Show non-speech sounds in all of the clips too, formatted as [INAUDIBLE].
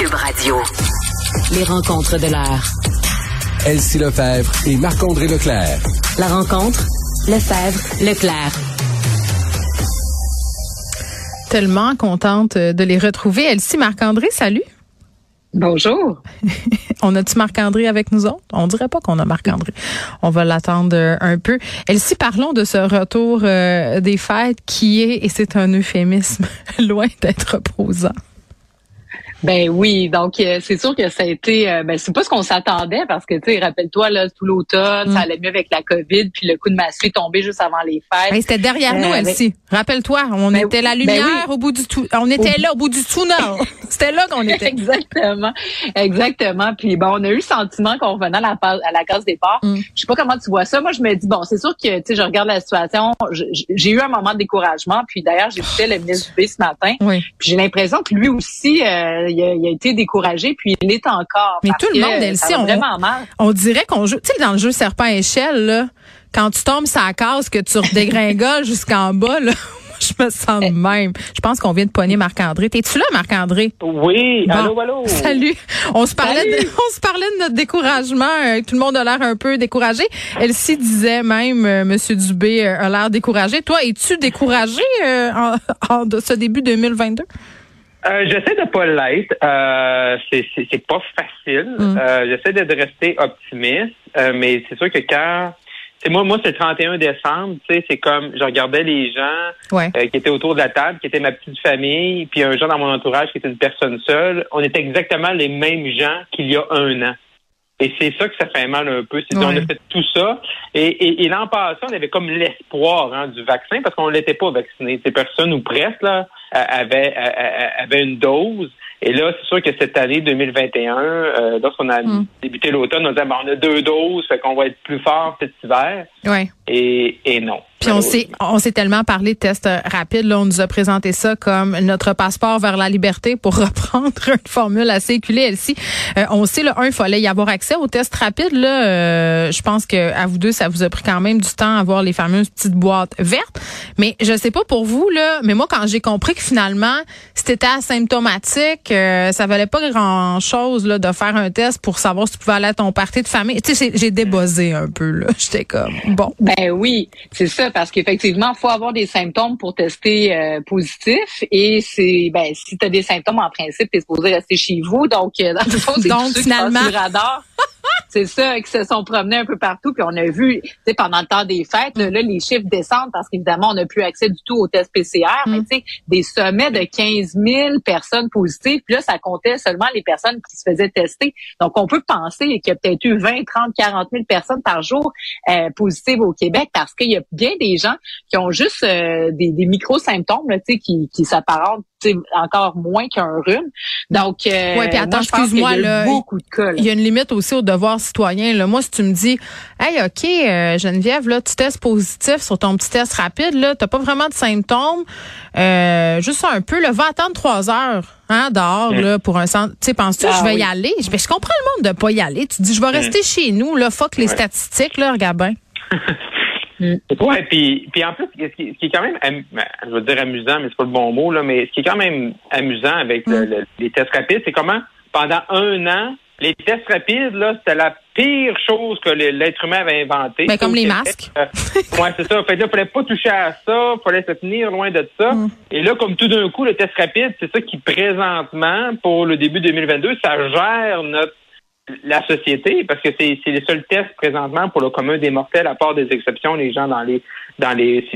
Cube Radio. Les rencontres de l'heure. Elsie Lefebvre et Marc-André Leclerc. La rencontre, Lefebvre, Leclerc. Tellement contente de les retrouver. Elsie, Marc-André, salut. Bonjour. [LAUGHS] on a-tu Marc-André avec nous autres? On dirait pas qu'on a Marc-André. On va l'attendre euh, un peu. Elsie, parlons de ce retour euh, des fêtes qui est, et c'est un euphémisme, [LAUGHS] loin d'être reposant. Ben oui, donc euh, c'est sûr que ça a été, euh, ben c'est pas ce qu'on s'attendait parce que tu sais, rappelle-toi là tout l'automne, ça mm. allait mieux avec la Covid, puis le coup de massue est tombé juste avant les fêtes. c'était derrière nous, euh, Elsie. Rappelle-toi, on ben était la ben lumière au bout du tout, on était là au bout du tunnel. [LAUGHS] c'était là qu'on était. exactement, exactement. Puis bon, on a eu le sentiment qu'on revenait à la, à la case départ. Mm. Je sais pas comment tu vois ça. Moi, je me dis bon, c'est sûr que tu sais, je regarde la situation. J'ai eu un moment de découragement. Puis d'ailleurs, j'ai j'écoutais le ministre B ce matin. Oui. Puis j'ai l'impression que lui aussi il a, été découragé, puis il est encore. Mais tout le monde, Elsie, on, vraiment mal. on dirait qu'on joue, tu sais, dans le jeu serpent échelle, là, quand tu tombes ça casse, que tu redégringoles [LAUGHS] jusqu'en bas, là. [LAUGHS] Je me sens de même. Je pense qu'on vient de pogner Marc-André. T'es-tu là, Marc-André? Oui. allô, allô? Salut. On se parlait, de, [LAUGHS] on se parlait de notre découragement. Euh, tout le monde a l'air un peu découragé. Elsie disait même, euh, Monsieur Dubé euh, a l'air découragé. Toi, es-tu découragé en, en, de ce début 2022? Euh, j'essaie de pas l'être. Euh, c'est, c'est, pas facile. Mm. Euh, j'essaie de rester optimiste, euh, mais c'est sûr que quand moi, moi, c'est le 31 décembre, tu sais, c'est comme je regardais les gens euh, qui étaient autour de la table, qui étaient ma petite famille, puis un gens dans mon entourage qui était une personne seule. On était exactement les mêmes gens qu'il y a un an. Et c'est ça que ça fait mal un peu. C'est qu'on a fait tout ça. Et, et, l'an passé, on avait comme l'espoir hein, du vaccin parce qu'on n'était pas vacciné. Ces personnes ou presque là avaient, avaient une dose. Et là, c'est sûr que cette année 2021, euh, lorsqu'on a hmm. débuté l'automne, on disait ben, on a deux doses, fait qu'on va être plus fort cet hiver. Ouais. Et, et non. Puis on s'est on s'est tellement parlé de tests rapides. Là, on nous a présenté ça comme notre passeport vers la liberté pour [LAUGHS] reprendre une formule assez éculée, elle-ci. Euh, on sait, là, un, il fallait y avoir accès aux tests rapides. Là, euh, je pense que à vous deux, ça vous a pris quand même du temps à avoir les fameuses petites boîtes vertes. Mais je sais pas pour vous, là, mais moi, quand j'ai compris que finalement, si t'étais asymptomatique, euh, ça valait pas grand-chose là de faire un test pour savoir si tu pouvais aller à ton parti de famille. Tu sais, j'ai débossé un peu. là. [LAUGHS] J'étais comme, bon. Ben oui, c'est ça parce qu'effectivement, il faut avoir des symptômes pour tester euh, positif. Et c'est ben si tu as des symptômes, en principe, tu es supposé rester chez vous. Donc, euh, dans le fond, c'est [LAUGHS] Donc, finalement... radar. [LAUGHS] c'est ça, qui se sont promenés un peu partout. Puis on a vu, tu sais, pendant le temps des fêtes, là, les chiffres descendent parce qu'évidemment, on n'a plus accès du tout aux tests PCR. Mais mm. tu sais, des sommets de 15 000 personnes positives. Puis là, ça comptait seulement les personnes qui se faisaient tester. Donc, on peut penser qu'il y a peut-être eu 20, 30, 40 000 personnes par jour euh, positives au Québec parce qu'il y a bien des gens qui ont juste euh, des, des micro-symptômes, tu sais, qui, qui s'apparentent encore moins qu'un rhume. Donc, euh, ouais, puis attends, excuse-moi là, beaucoup de cas. Il y a une limite aussi au devoir citoyen. Là. Moi, si tu me dis, hey, ok, euh, Geneviève, là, tu testes positif sur ton petit test rapide, là, t'as pas vraiment de symptômes, euh, juste un peu, là, va attendre trois heures. Hein, dehors, là, pour un centre. Tu sais, penses-tu que je vais ah y aller? Je, je comprends le monde de pas y aller. Tu dis, je vais rester chez nous, là, fuck les statistiques, là, regarde bien. Mm. [LAUGHS] Ouais, puis, puis en plus, ce qui, est quand même, ben, je veux dire amusant, mais c'est pas le bon mot, là, mais ce qui est quand même amusant avec mm. les tests rapides, c'est comment pendant un an, les tests rapides, là, c'était la pire chose que l'être humain avait inventé. Mais ben, comme les masques. Euh, ouais, c'est ça. Fait là, fallait pas toucher à ça, fallait se tenir loin de ça. Mm. Et là, comme tout d'un coup, le test rapide, c'est ça qui présentement, pour le début 2022, ça gère notre la société, parce que c'est les seuls tests présentement pour le commun des mortels, à part des exceptions, les gens dans les dans les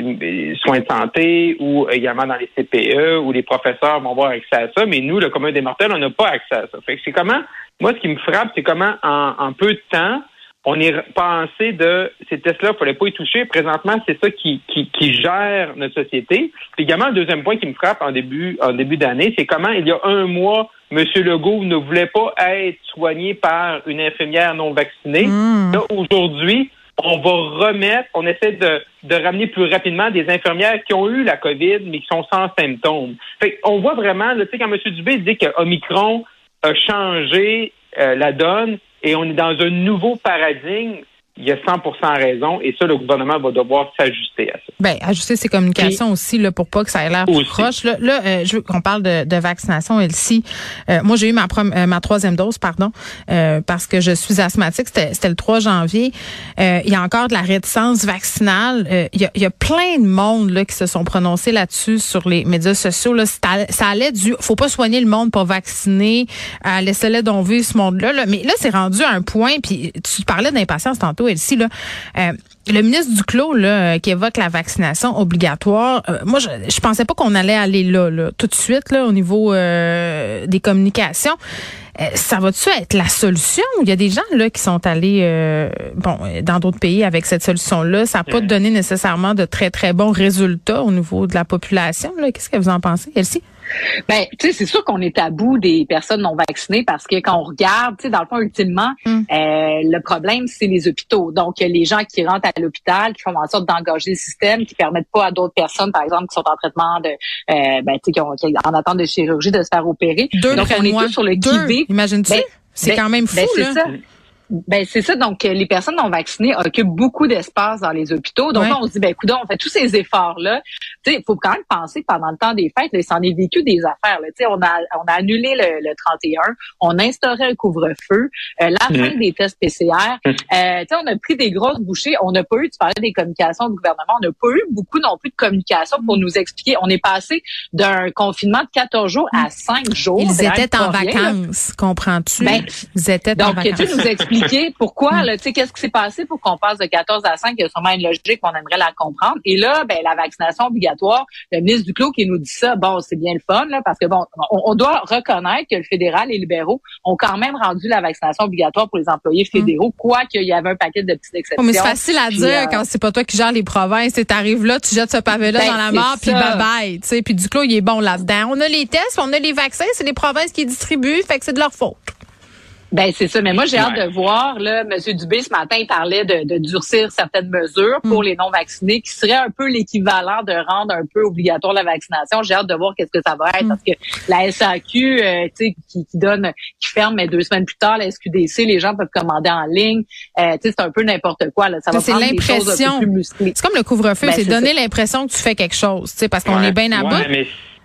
soins de santé ou également dans les CPE où les professeurs vont avoir accès à ça, mais nous, le commun des mortels, on n'a pas accès à ça. Fait que c'est comment, moi, ce qui me frappe, c'est comment en, en, peu de temps, on est pensé de ces tests-là, il fallait pas y toucher. Présentement, c'est ça qui, qui, qui, gère notre société. Puis également, le deuxième point qui me frappe en début en début d'année, c'est comment il y a un mois, M. Legault ne voulait pas être soigné par une infirmière non vaccinée. Hmm. Là, aujourd'hui, on va remettre, on essaie de, de, ramener plus rapidement des infirmières qui ont eu la COVID, mais qui sont sans symptômes. Fait on voit vraiment, tu sais, quand M. Dubé dit que Omicron a changé euh, la donne et on est dans un nouveau paradigme, il y a 100% raison et ça, le gouvernement va devoir s'ajuster à ça. Ben, ajuster ses communications aussi là, pour pas que ça ait l'air trop proche. Là, là euh, je veux qu'on parle de, de vaccination, Elsie. Euh, moi, j'ai eu ma, euh, ma troisième dose, pardon, euh, parce que je suis asthmatique. C'était le 3 janvier. il y a encore de la réticence vaccinale. il, y a, il y a plein de monde là, qui se sont prononcés là-dessus sur les médias sociaux. Là. Ça allait du... faut pas soigner le monde pour vacciner. Euh, Laissez-les donc vivre ce monde-là. Là. Mais là, c'est rendu à un point, puis tu parlais d'impatience tantôt, aussi là, euh, le ministre Duclos là, euh, qui évoque la vaccination obligatoire, euh, moi je, je pensais pas qu'on allait aller là, là, tout de suite là, au niveau des communications. ça va-tu être la solution? Il y a des gens là qui sont allés bon dans d'autres pays avec cette solution-là. Ça n'a pas donné nécessairement de très, très bons résultats au niveau de la population. Qu'est-ce que vous en pensez, Elsie? Ben, tu sais, c'est sûr qu'on est à bout des personnes non vaccinées parce que quand on regarde, tu sais, dans le fond, ultimement, mm. euh, le problème, c'est les hôpitaux. Donc, les gens qui rentrent à l'hôpital, qui font en sorte d'engager le système, qui permettent pas à d'autres personnes, par exemple, qui sont en traitement de, euh, ben, tu sais, qui, ont, en attente de chirurgie, de se faire opérer. Deux Donc, on est tous sur le qui Imagine-tu? Ben, c'est ben, quand même ben, fou, là. Ça. Ben c'est ça. Donc les personnes non vaccinées occupent beaucoup d'espace dans les hôpitaux. Donc on se dit ben écoute, on fait tous ces efforts là. Tu sais, il faut quand même penser que pendant le temps des fêtes, ça en est vécu des affaires. Tu sais, on a on a annulé le, le 31, on a instauré un couvre-feu, euh, la mm. fin des tests PCR. Mm. Euh, tu sais, on a pris des grosses bouchées. On n'a pas eu. Tu parlais des communications du gouvernement. On n'a pas eu beaucoup non plus de communication pour nous expliquer. On est passé d'un confinement de 14 jours à 5 jours. Ils étaient en vacances, comprends-tu? Ben, Ils étaient en vacances. Donc, tu nous expliquer pourquoi, tu sais, qu'est-ce qui s'est passé pour qu'on passe de 14 à 5? Il y a sûrement une logique, on aimerait la comprendre. Et là, ben, la vaccination obligatoire, le ministre Duclos qui nous dit ça, bon, c'est bien le fun, là, parce que bon, on, doit reconnaître que le fédéral et les libéraux ont quand même rendu la vaccination obligatoire pour les employés fédéraux, mm. quoi qu'il y avait un paquet de petites exceptions. mais c'est facile à dire euh, quand c'est pas toi qui gères les provinces. Tu arrives là, tu jettes ce pavé-là ben, dans la mort, puis bye bye. Tu sais, puis Duclos, il est bon là-dedans. On a les tests, on a les vaccins, c'est les provinces qui distribuent, fait que c'est de leur faute. Ben c'est ça, mais moi j'ai hâte de voir là, M. Dubé ce matin il parlait de, de durcir certaines mesures pour mm. les non vaccinés, qui serait un peu l'équivalent de rendre un peu obligatoire la vaccination. J'ai hâte de voir qu'est-ce que ça va être, mm. parce que la SAQ, euh, tu sais, qui, qui, donne, qui ferme, mais deux semaines plus tard, la SQDC, les gens peuvent commander en ligne. Euh, tu sais, c'est un peu n'importe quoi. Là. Ça va c'est l'impression. C'est comme le couvre-feu, ben, c'est donner l'impression que tu fais quelque chose, tu sais, parce qu'on est bien à bout.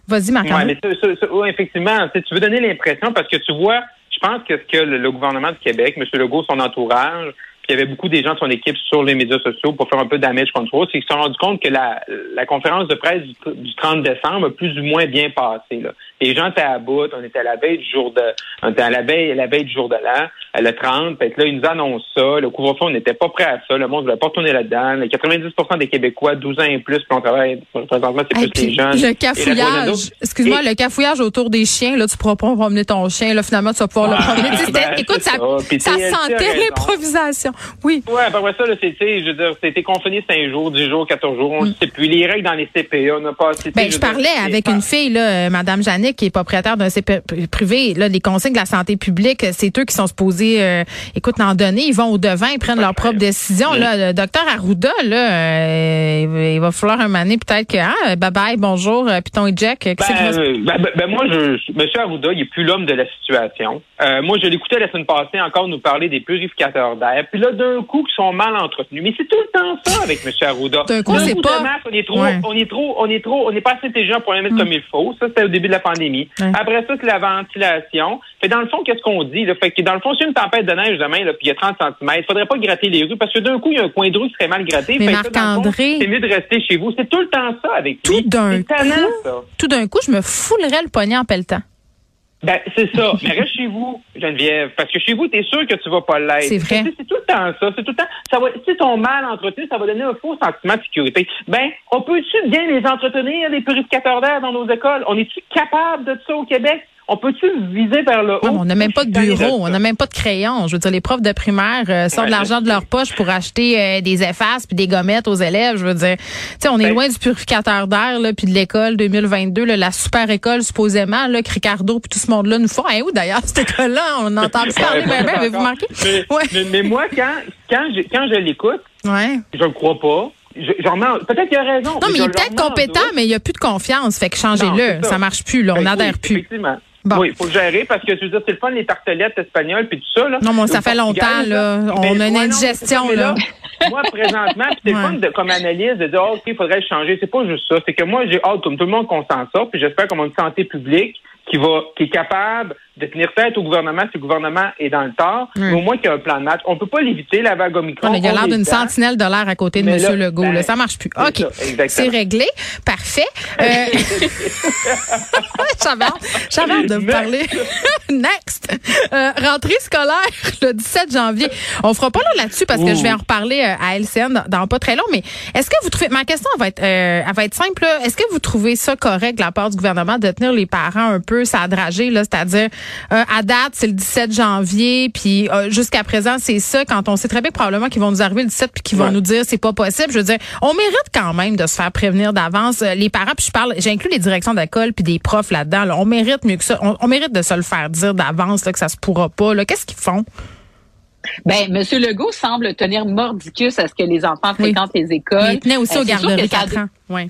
Vas-y, Marc. Ouais, mais effectivement, tu veux donner l'impression parce que tu vois je pense que ce que le, gouvernement du Québec, M. Legault, son entourage, puis il y avait beaucoup des gens de son équipe sur les médias sociaux pour faire un peu de damage control, c'est qu'ils se sont rendus compte que la, conférence de presse du, 30 décembre a plus ou moins bien passé. Les gens étaient à bout, on était à la veille du jour de on était à la veille, la veille du jour de l'an, le 30, fait là, ils nous annoncent ça. Le couvre-feu, on n'était pas prêt à ça. Le monde ne voulait pas retourner là-dedans. Les 90% des Québécois, 12 ans et plus, puis on travaille présentement, c'est plus les jeunes. Le cafouillage, excuse-moi, le cafouillage autour des chiens, là, tu pourras pas promener ton chien, là, finalement, tu vas pouvoir le promener. Ben, écoute, ça, ça, sentait l'improvisation. Oui. Ouais, après ça, là, c'est, je veux dire, c'était confiné 5 jours, 10 jours, 14 jours, on ne mm. sait plus. Les règles dans les CPA, on n'a pas Ben, je, parlais avec une fille, là, euh, Madame Qui est propriétaire d'un CPA privé, là, les consignes de la santé publique, c'est eux qui sont supposés, euh, écoute, en donner, ils vont au devant, ils prennent leurs propres décisions. Là, le docteur Arruda, là, euh, il va falloir un moment peut-être que, ah, bye bye, bonjour, euh, puis ton Jack. Ben, ben, ben, ben, moi, je, Monsieur Arruda, il est plus l'homme de la situation. moi, je l'écoutais la semaine passée encore nous parler des purificateurs d'air. Puis là, d'un coup, qui sont mal entretenus. Mais c'est tout le temps ça avec M. Arruda. D'un coup, c'est pas. on est trop, on est trop, on est trop, on n'est pas assez intelligent pour les mettre mm. comme il faut. Ça, c'était au début de la pandémie. Après ça, c'est la ventilation. Fait dans le fond, qu'est-ce qu'on dit? Là? Fait que dans le fond, c'est une tempête de neige demain, là, puis il y a 30 cm, il faudrait pas gratter les rues parce que d'un coup, il y a un coin de rue qui serait mal gratté. Mais Marc-André. C'est mieux de rester chez vous. C'est tout le temps ça avec tout d'un coup. Tout d'un coup, je me foulerais le poignet en pelletant. Ben, c'est ça. [LAUGHS] Mais reste chez vous, Geneviève. Parce que chez vous, tu es sûr que tu vas pas l'être. C'est vrai. C'est tout le temps ça. C'est tout le temps. Ça va, si ton mal entretenu, ça va donner un faux sentiment de sécurité. Ben, on peut-tu bien les entretenir, les purificateurs d'air dans nos écoles? On est-tu capable de ça au Québec? On peut-tu viser vers le haut? on n'a même pas de bureau, on n'a même pas de crayon. Je veux dire, les profs de primaire euh, sortent de l'argent de leur poche pour acheter euh, des effaces puis des gommettes aux élèves. Je veux dire, tu sais, on est ben loin du purificateur d'air là, puis de l'école 2022, la super école supposément là, que Ricardo puis tout ce monde-là nous font. Et où d'ailleurs cette école-là, on entend parler, mais ben, avez-vous marqué? Mais, moi, quand quand je, quand je l'écoute, ouais. je ne crois pas. Peut-être qu'il a raison. Non, mais, il est peut-être compétent, mais il n'y a plus de confiance. Fait que changez-le. Ça. ça marche plus, là. On ben n'adhère plus. Effectivement. Oui, il faut gérer parce que je veux dire, c'est le fun les tartelettes espagnoles puis tout ça. Là. Non, mais ça fait longtemps, là. On a une indigestion, là. moi, présentement, c'est [LAUGHS] ouais. fun de, comme analyse de dire, oh, OK, il faudrait changer. C'est pas juste ça. C'est que moi, j'ai hâte, comme tout le monde, qu'on s'en sorte. Puis j'espère qu'on a une santé publique qui va, qui est capable de tenir tête au gouvernement si le gouvernement est dans le tort, mais au moins qu'il y a un plan de match. On peut pas l'éviter, la vague Omicron. il y a l'air d'une sentinelle de l'air à côté de M. Legault. Ben, là, ça marche plus. OK. C'est réglé. Parfait. Euh... [LAUGHS] J'avais de vous parler. [LAUGHS] Next. Euh, rentrée scolaire [LAUGHS] le 17 janvier. On fera pas là là-dessus parce que je vais en reparler euh, à LCN dans, pas très long, mais est-ce que vous trouvez, ma question va être, euh, elle va être simple, est-ce que vous trouvez ça correct de la part du gouvernement de tenir les parents un peu sadragés, là, c'est-à-dire, euh, à date, c'est le 17 janvier, puis euh, jusqu'à présent, c'est ça, quand on sait très bien probablement qu'ils vont nous arriver le 17 puis qu'ils vont nous dire c'est pas possible. Je veux dire, on mérite quand même de se faire prévenir d'avance. Les parents, puis je parle, j'inclus les directions d'école puis des profs là-dedans. on mérite mieux que ça. On, mérite de se le faire dire d'avance que ça se pourra pas. Qu'est-ce qu'ils font? Ben, M. Legault semble tenir mordicus à ce que les enfants fréquentent les écoles. Il tenait aussi au garderie 4 ans. Oui.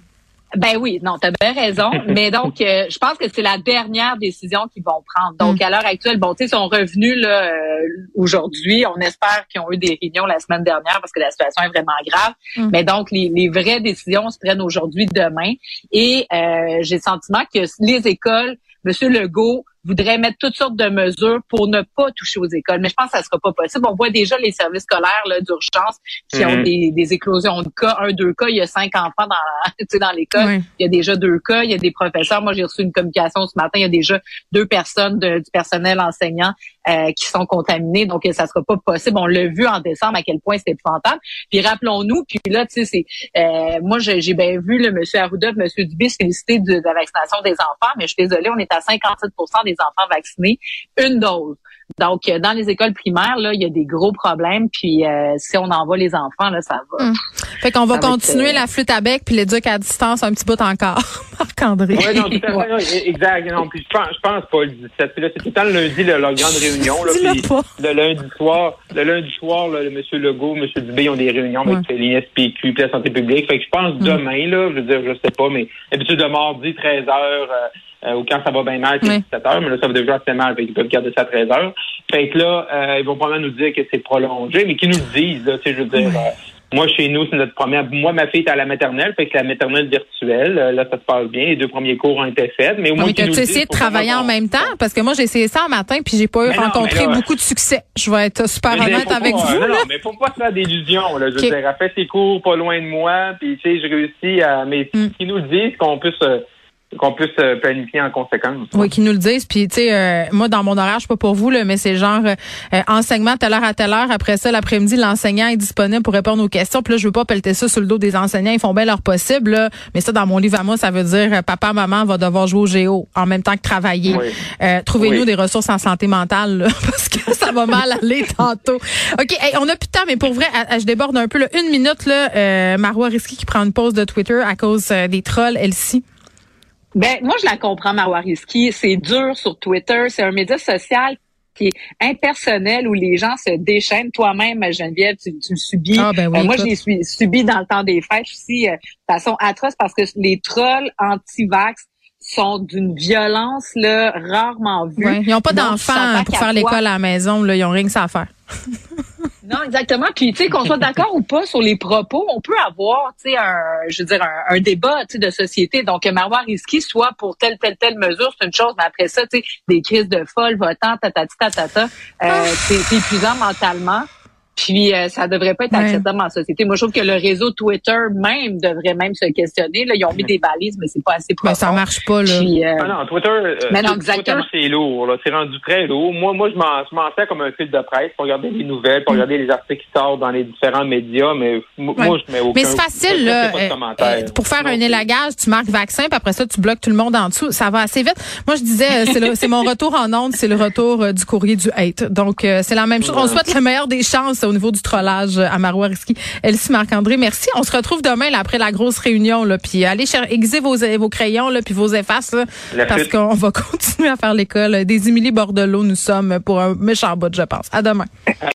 Ben oui, non, tu as bien raison. [LAUGHS] mais donc, euh, je pense que c'est la dernière décision qu'ils vont prendre. Donc, mm. à l'heure actuelle, bon, tu sais, sont revenus là euh, aujourd'hui. On espère qu'ils ont eu des réunions la semaine dernière parce que la situation est vraiment grave. Mm. Mais donc, les, les, vraies décisions se prennent aujourd'hui, demain. Et euh, j'ai le sentiment que les écoles, M. Legault voudrait mettre toutes sortes de mesures pour ne pas toucher aux écoles. Mais je pense que ça sera pas possible. On voit déjà les services scolaires d'urgence qui ont mm-hmm. des, éclosions de cas. Un, deux cas, il y a cinq enfants dans, [LAUGHS] dans l'école. Il y a déjà deux cas. Il y a des professeurs. Moi, j'ai reçu une communication ce matin. Il y a déjà deux personnes du personnel enseignant euh, qui sont contaminés. Donc, ça sera pas possible. On l'a vu en décembre à quel point c'était épouvantable. Puis rappelons-nous, puis là, tu sais, c'est euh, moi, j'ai bien vu le monsieur Arruda, monsieur Dubé se féliciter de, la vaccination des enfants, mais je suis désolée, on est à 57 des enfants vaccinés, une dose. Donc, euh, dans les écoles primaires, là, il y a des gros problèmes. Puis, euh, si on envoie les enfants, là, ça va. Hum. Fait qu'on va continuer la flûte à bec puis l'éduc à distance un petit bout encore. [LAUGHS] Marc-André. Oui, non, tout à fait. exact. Non, puis je pense, je pense pas le 17. Puis là, c'est tout le temps le lundi, là, leur grande réunion. Là, puis le lundi soir, le lundi soir, là, le M. Legault, M. Dubé ont des réunions avec l'INSPQ puis la santé publique. Fait que je pense demain, là, je veux dire, je sais pas, mais d'habitude de mardi, 13 heures. Euh, ou quand ça va bien mal, c'est 17 heures, mais là, ça va déjà assez mal, fait qu'ils peuvent garder ça à 13 heures. Fait que là, euh, ils vont probablement nous dire que c'est prolongé, mais qu'ils nous le disent, là, tu sais, je veux dire, euh, moi, chez nous, c'est notre première. Moi, ma fille est à la maternelle, fait que la maternelle virtuelle, là, ça se passe bien. Les deux premiers cours ont été faits. Mais au moins, tu as essayé de travailler en même temps? Parce que moi, j'ai essayé ça un matin, puis j'ai pas eu rencontré beaucoup de succès. Je vais être super honnête avec vous. Non, non, mais faut pas se faire d'illusions. Je veux dire, elle fait ses cours pas loin de moi, puis tu sais, je réussis à. Mais mm. qu'ils nous disent qu'on puisse qu'on puisse euh, planifier en conséquence. Oui, qu'ils nous le disent. Puis, tu sais, euh, moi, dans mon horaire, je suis pas pour vous, là, mais c'est genre euh, enseignement telle heure à telle heure. Après ça, l'après-midi, l'enseignant est disponible pour répondre aux questions. Puis là, je veux pas pelleter ça sur le dos des enseignants. Ils font bien leur possible. Là. Mais ça, dans mon livre à moi, ça veut dire papa, maman va devoir jouer au géo en même temps que travailler. Trouvez-nous des ressources en santé mentale, là, [LAUGHS] parce que ça va mal aller tantôt. OK, on a plus de temps, mais pour vrai, je déborde un peu. Là, une minute, là, Marois Risky qui prend une pause de Twitter à cause des trolls, elle-ci. Ben, moi, je la comprends, Marwariski. C'est dur sur Twitter. C'est un média social qui est impersonnel où les gens se déchaînent. Toi-même, Geneviève, tu, tu le subis. Ah, ben oui, euh, moi, je l'ai subi dans le temps des fêtes aussi euh, de façon atroce parce que les trolls anti-vax sont d'une violence là rarement vue. Ouais, ils n'ont pas d'enfants pour faire l'école à la maison. Là, ils n'ont rien que ça à faire. Non, exactement. Puis, tu sais, qu'on soit d'accord ou pas sur les propos, on peut avoir, tu sais, un, je veux dire, un, débat, tu sais, de société. Donc, Marois Risky, soit pour telle, telle, telle mesure, c'est une chose, mais après ça, tu sais, des crises de folle, votant, tatati, tatata, euh, ah. c'est épuisant mentalement. Puis euh, ça devrait pas être acceptable en société. Moi, je trouve que le réseau Twitter même devrait même se questionner. Là, ils ont mis des balises, mais c'est pas assez profond. Mais ça marche pas là. Euh, ah non, Twitter, euh, mais non, Twitter c'est lourd. Là, c'est rendu très lourd. Moi, moi, je m'en sers comme un fil de presse pour regarder les nouvelles, pour mm. regarder les articles qui sortent dans les différents médias. Mais moi, je mets aucun. Mais c'est facile là. pour faire un élagage, tu marques vaccin, puis après ça, tu bloques tout le monde en dessous. Ça va assez vite. Moi, je disais, c'est mon retour en ondes, c'est le retour du courrier du hate. Donc, c'est la même chose. On souhaite le meilleur des chances au niveau du trollage à Marois Risky. Elsie Marc-André, merci. On se retrouve demain là, après la grosse réunion. Là, puis allez aiguiser vos, vos crayons là, puis vos effaces là, parce qu'on va [LAUGHS] continuer à faire l'école. Des Émilie Bordelot, nous sommes pour un méchant bout, je pense. À demain.